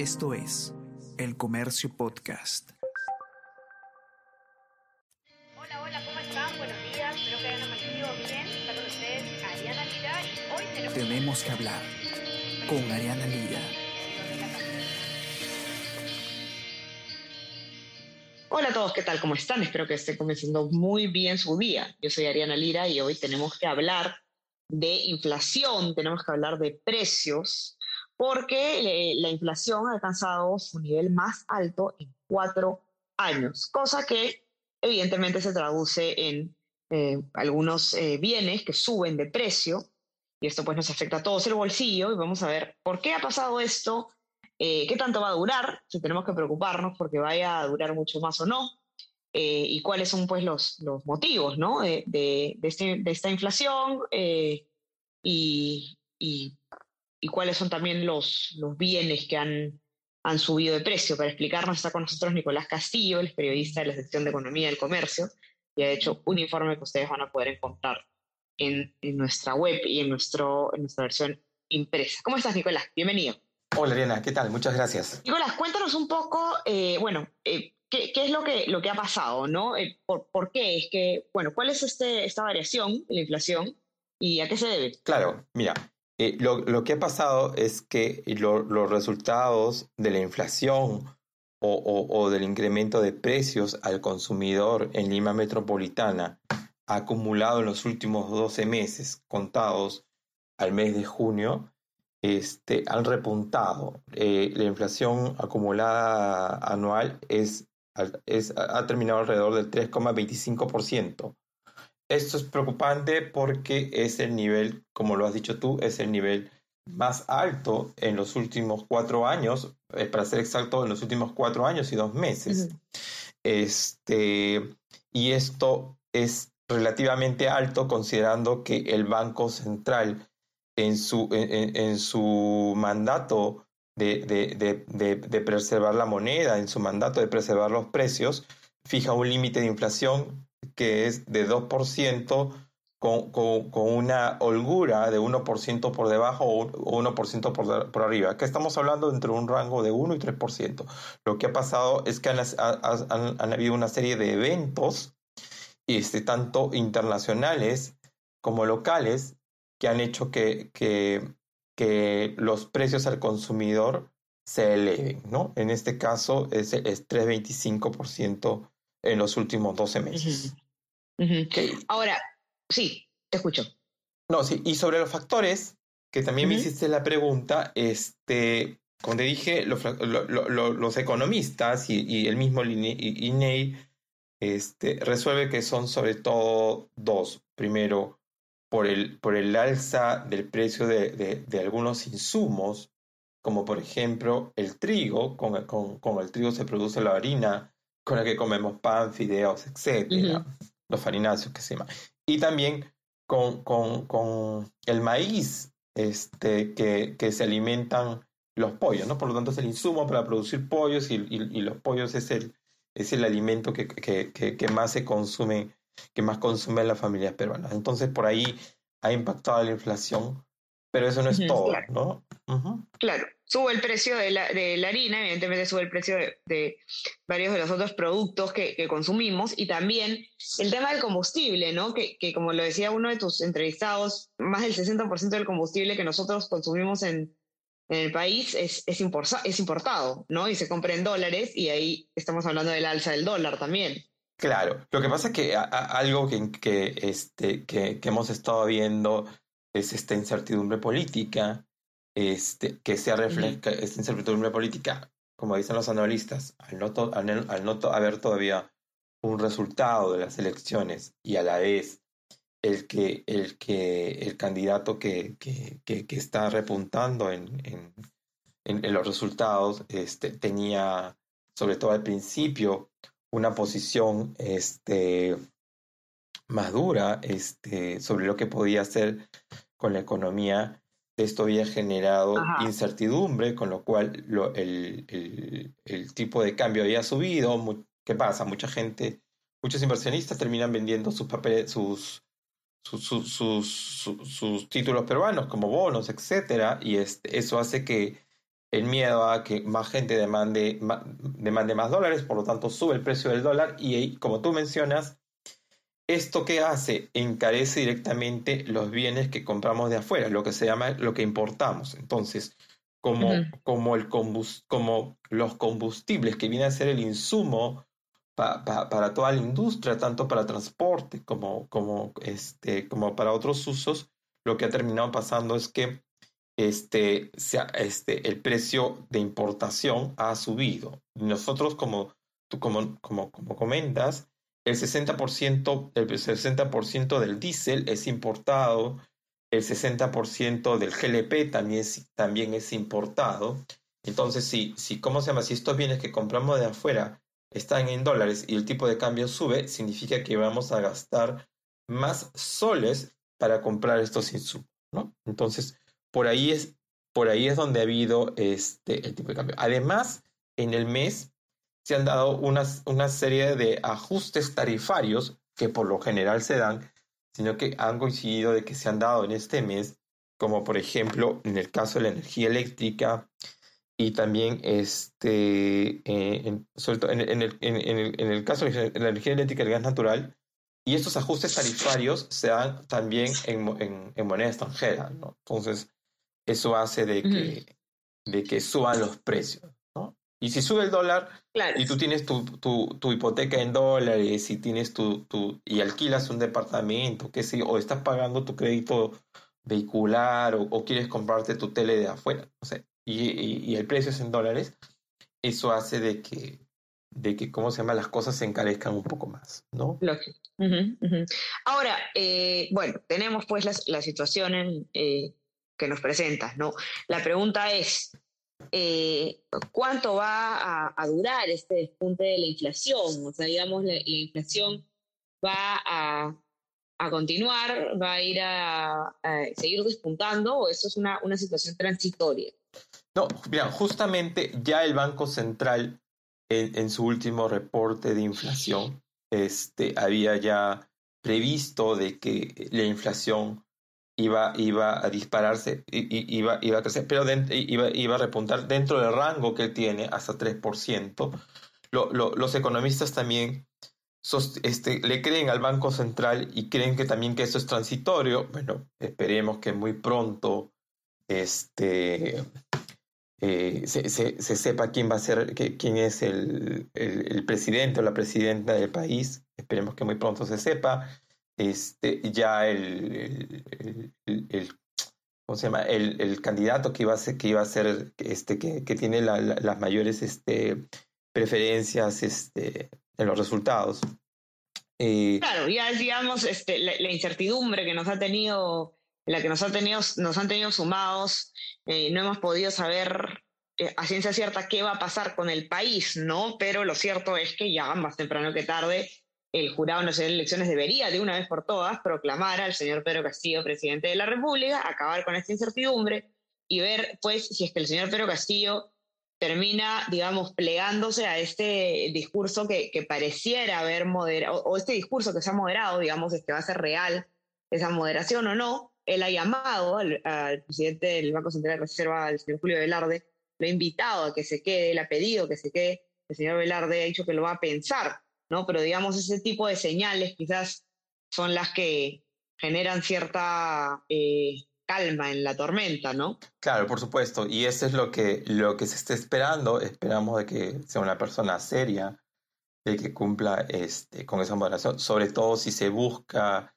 Esto es El Comercio Podcast. Hola, hola, ¿cómo están? Buenos días, espero que hayan amanecido bien. Está con ustedes Ariana Lira y hoy tenemos... Tenemos que hablar con Ariana Lira. Hola a todos, ¿qué tal? ¿Cómo están? Espero que estén comenzando muy bien su día. Yo soy Ariana Lira y hoy tenemos que hablar de inflación, tenemos que hablar de precios, porque eh, la inflación ha alcanzado su nivel más alto en cuatro años, cosa que evidentemente se traduce en eh, algunos eh, bienes que suben de precio y esto pues nos afecta a todos el bolsillo y vamos a ver por qué ha pasado esto, qué tanto va a durar, si tenemos que preocuparnos porque vaya a durar mucho más o no, y cuáles son pues los, los motivos ¿no? de, de, este, esta inflación y, y, cuáles son también los, los bienes que han, han subido de precio. Para explicarnos está con nosotros Nicolás Castillo, el periodista de la sección de Economía del Comercio, y ha hecho un informe que ustedes van a poder encontrar en, en nuestra web y en, nuestro, en nuestra versión impresa. ¿Cómo estás, Nicolás? Bienvenido. Hola, Ariana, ¿qué tal? Muchas gracias. Nicolás, cuéntanos un poco, eh, bueno, eh, ¿qué, ¿qué, es lo que, lo que ha pasado, no? Eh, por, por, qué? Es que, bueno, ¿cuál es este, esta variación la inflación y a qué se debe? Claro, mira, lo, que ha pasado es que lo, los resultados de la inflación o, del incremento de precios al consumidor en Lima Metropolitana acumulado en los últimos 12 meses contados al mes de junio este, han repuntado. Eh, la inflación acumulada anual es, ha terminado alrededor del 3,25%. Esto es preocupante porque es el nivel, como lo has dicho tú, es el nivel más alto en los últimos cuatro años, eh, para ser exacto, en los últimos cuatro años y dos meses. Uh -huh. Este, y esto es relativamente alto considerando que el Banco Central en su, en, en su mandato de, de, de, de, preservar la moneda, en su mandato de preservar los precios, fija un límite de inflación que es de 2% con, con, con, una holgura de 1% por debajo o 1% por, por arriba. Acá estamos hablando entre un rango de 1 y 3%. Lo que ha pasado es que han, han, han habido una serie de eventos, este, tanto internacionales como locales, que han hecho que, que, que los precios al consumidor se eleven. ¿no? En este caso es, es 3,25% en los últimos 12 meses. Uh -huh. Okay. Ahora, sí, te escucho. No, sí, y sobre los factores, que también uh -huh. me hiciste la pregunta, este, como te dije, los, lo, lo, los economistas y, y, el mismo INEI este, resuelve que son sobre todo dos. Primero, por el, por el alza del precio de, de, de algunos insumos, como por ejemplo el trigo, con, con, con el trigo se produce la harina, con la que comemos pan, fideos, etc. Uh -huh. Los farináceos que se llama. Y también con, con, con el maíz este, que, que, se alimentan los pollos, ¿no? Por lo tanto es el insumo para producir pollos y, y, y los pollos es el, es el alimento que, que, que, más se consume, que más consumen las familias peruanas. Entonces por ahí ha impactado la inflación, pero eso no es uh -huh, todo, claro. ¿no? Uh -huh. Claro, sube el precio de la, de la, harina, evidentemente sube el precio de, de varios de los otros productos que, que, consumimos y también el tema del combustible, ¿no? Que, que, como lo decía uno de tus entrevistados, más del 60% del combustible que nosotros consumimos en, en el país es, es, importa, es importado, ¿no? Y se compra en dólares y ahí estamos hablando del alza del dólar también. Claro, lo que pasa es que a, a, algo que, que, este, que, que hemos estado viendo es esta incertidumbre política, este, que se refleja, esta incertidumbre política, como dicen los analistas, al no, to, al, al no to, haber todavía un resultado de las elecciones y a la vez el que el, que, el candidato que, que, que, que está repuntando en, en, en, en los resultados este, tenía, sobre todo al principio, una posición este, más dura este, sobre lo que podía hacer con la economía. Esto había generado Ajá. incertidumbre, con lo cual lo, el, el, el, tipo de cambio había subido. ¿Qué pasa? Mucha gente, muchos inversionistas terminan vendiendo sus papeles, sus, sus, sus, sus, sus títulos peruanos como bonos, etcétera, y este, eso hace que, el miedo a que más gente demande, demande más dólares, por lo tanto sube el precio del dólar y como tú mencionas, ¿Esto qué hace? Encarece directamente los bienes que compramos de afuera, lo que se llama lo que importamos. Entonces, como, como, el como los combustibles que viene a ser el insumo para toda la industria, tanto para transporte como, como, este, como para otros usos, lo que ha terminado pasando es que este, este, el precio de importación ha subido. Nosotros, como tú como, como, como comentas, el 60%, el 60 del diésel es importado, el 60% del GLP también también es importado. Entonces, si, si, ¿cómo se llama? Si estos bienes que compramos de afuera están en dólares y el tipo de cambio sube, significa que vamos a gastar más soles para comprar estos insumos, ¿no? Entonces, por ahí es, por ahí es donde ha habido este, el tipo de cambio. Además, en el mes se han dado una, una serie de ajustes tarifarios que por lo general se dan, sino que han coincidido de que se han dado en este mes, como por ejemplo en el caso de la energía eléctrica y también este, eh, en, en, el, en, el, caso de la energía eléctrica y el gas natural, y estos ajustes tarifarios se dan también en, en moneda extranjera, ¿no? Entonces, eso hace de que, de que suban los precios. Y si sube el dólar y tú tienes tu, tu, hipoteca en dólares y tienes tu, tu y alquilas un departamento, qué sé, o estás pagando tu crédito vehicular o, quieres comprarte tu tele de afuera, no sé, y, y, el precio es en dólares, eso hace de que, de que, ¿cómo se llama? Las cosas se encarezcan un poco más, ¿no? Lógico. Ahora, eh, bueno, tenemos pues la, la situación eh, que nos presentas, ¿no? La pregunta es, eh, cuánto va a, durar este despunte de la inflación. O sea, digamos, la, inflación va a, continuar, va a ir a, seguir despuntando o eso es una, una situación transitoria. No, mira, justamente ya el Banco Central en, su último reporte de inflación este, había ya previsto de que la inflación iba, iba a dispararse, iba, iba a crecer, pero iba, iba a repuntar dentro del rango que tiene, hasta 3%. los economistas también este, le creen al Banco Central y creen que también que esto es transitorio. Bueno, esperemos que muy pronto este, eh, se, se, sepa quién va a ser, quién es el, el, presidente o la presidenta del país. Esperemos que muy pronto se sepa este, ya el, el, ¿cómo se llama? El, candidato que iba a ser, que iba a ser este, que, que tiene las mayores este, preferencias este, en los resultados. Eh, claro, ya digamos este, la, incertidumbre que nos ha tenido, la que nos ha tenido, nos han tenido sumados, eh, no hemos podido saber eh, a ciencia cierta qué va a pasar con el país, ¿no? Pero lo cierto es que ya más temprano que tarde el Jurado Nacional de Elecciones debería de una vez por todas proclamar al señor Pedro Castillo presidente de la República, acabar con esta incertidumbre y ver, pues, si es que el señor Pedro Castillo termina, digamos, plegándose a este discurso que, pareciera haber moderado, o, este discurso que se ha moderado, digamos, es que va a ser real esa moderación o no. Él ha llamado al, presidente del Banco Central de Reserva, el señor Julio Velarde, lo ha invitado a que se quede, él ha pedido que se quede. El señor Velarde ha dicho que lo va a pensar ¿no? Pero digamos, ese tipo de señales quizás son las que generan cierta eh, calma en la tormenta, ¿no? Claro, por supuesto. Y eso es lo que, lo que se está esperando. Esperamos de que sea una persona seria, de que cumpla este, con esa moderación, sobre todo si se busca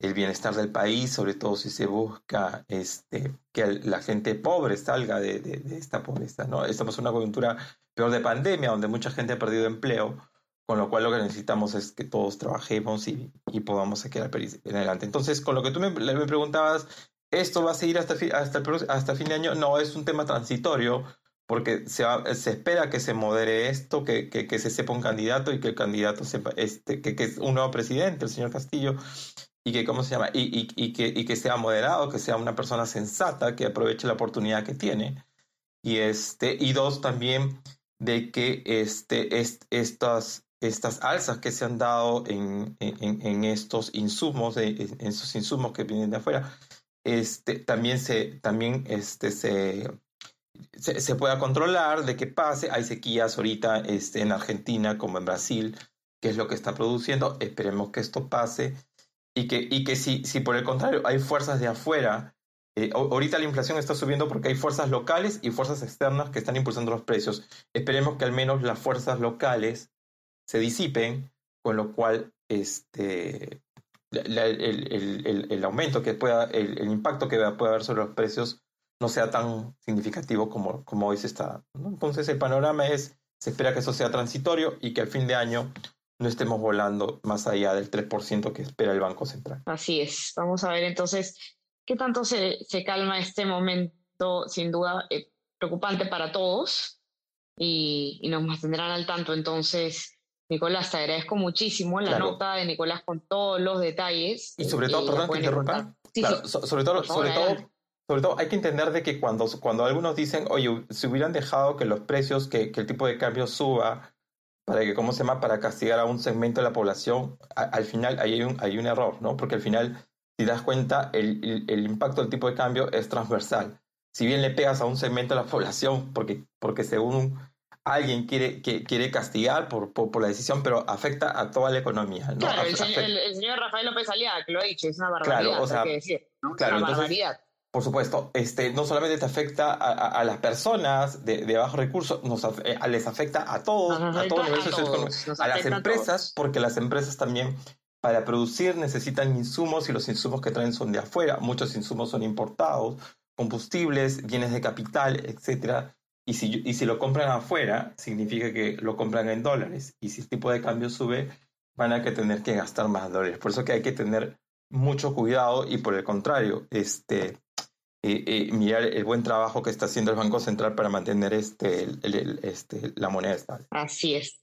el bienestar del país, sobre todo si se busca este, que la gente pobre salga de, de, esta pobreza. ¿no? Estamos en una coyuntura peor de pandemia, donde mucha gente ha perdido empleo con lo cual lo que necesitamos es que todos trabajemos y, y podamos sacar adelante. Entonces, con lo que tú me, me preguntabas, ¿esto va a seguir hasta, hasta, hasta fin de año? No, es un tema transitorio porque se, se espera que se modere esto, que, que, que, se sepa un candidato y que el candidato sepa este, que, que es un nuevo presidente, el señor Castillo, y que, ¿cómo se llama? Y, y, y, que, y que sea moderado, que sea una persona sensata, que aproveche la oportunidad que tiene. Y, este, y dos, también de que este, est, estas, estas alzas que se han dado en, en, estos insumos, en, esos insumos que vienen de afuera, este, también se, también este, se, se, pueda controlar, de que pase. Hay sequías ahorita este, en Argentina como en Brasil, que es lo que está produciendo. Esperemos que esto pase y que, y que si, si por el contrario hay fuerzas de afuera, eh, ahorita la inflación está subiendo porque hay fuerzas locales y fuerzas externas que están impulsando los precios. Esperemos que al menos las fuerzas locales se disipen, con lo cual este, el, aumento que pueda, el, impacto que pueda haber sobre los precios no sea tan significativo como, como hoy se está. Entonces el panorama es, se espera que eso sea transitorio y que al fin de año no estemos volando más allá del 3% que espera el Banco Central. Así es. Vamos a ver entonces qué tanto se, se calma este momento, sin duda eh, preocupante para todos, y, y, nos mantendrán al tanto entonces Nicolás, te agradezco muchísimo la nota de Nicolás con todos los detalles. Y sobre todo, perdón que interrumpa. sobre todo, sobre todo, sobre todo hay que entender de que cuando, cuando algunos dicen, oye, si hubieran dejado que los precios, que, que el tipo de cambio suba, para que, ¿cómo se llama?, para castigar a un segmento de la población, al final hay un, hay un error, ¿no? Porque al final, si das cuenta, el, el, el, impacto del tipo de cambio es transversal. Si bien le pegas a un segmento de la población, porque, porque según alguien quiere, que, quiere castigar por, por, la decisión, pero afecta a toda la economía. ¿no? Claro, el, señor Rafael López Aliaga, que lo ha dicho, es una barbaridad. Claro, o sea, que decir, Claro, una barbaridad. Por supuesto, este, no solamente te afecta a, a, las personas de, de bajos recursos, nos eh, les afecta a todos, a todos los a, a las empresas, porque las empresas también para producir necesitan insumos y los insumos que traen son de afuera. Muchos insumos son importados, combustibles, bienes de capital, etcétera. Y si, y si lo compran afuera, significa que lo compran en dólares. Y si el tipo de cambio sube, van a tener que gastar más dólares. Por eso que hay que tener mucho cuidado y por el contrario, este, eh, eh, mirar el buen trabajo que está haciendo el Banco Central para mantener este, el, este, la moneda estable. Así es.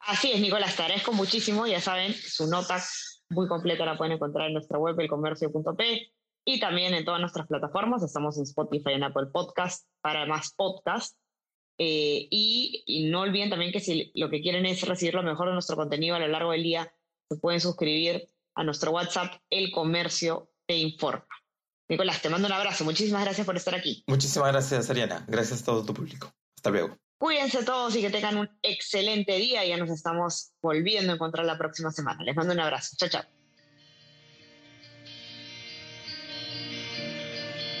Así es, Nicolás, te agradezco muchísimo. Ya saben, su nota muy completa la pueden encontrar en nuestra web, elcomercio.p y también en todas nuestras plataformas. Estamos en Spotify, en Apple Podcast, para más podcast. Eh, y, no olviden también que si lo que quieren es recibir lo mejor de nuestro contenido a lo largo del día, se pueden suscribir a nuestro WhatsApp, El Comercio Te Informa. Nicolás, te mando un abrazo. Muchísimas gracias por estar aquí. Muchísimas gracias, Ariana. Gracias a todo tu público. Hasta luego. Cuídense todos y que tengan un excelente día. Ya nos estamos volviendo a encontrar la próxima semana. Les mando un abrazo. Chao, chao.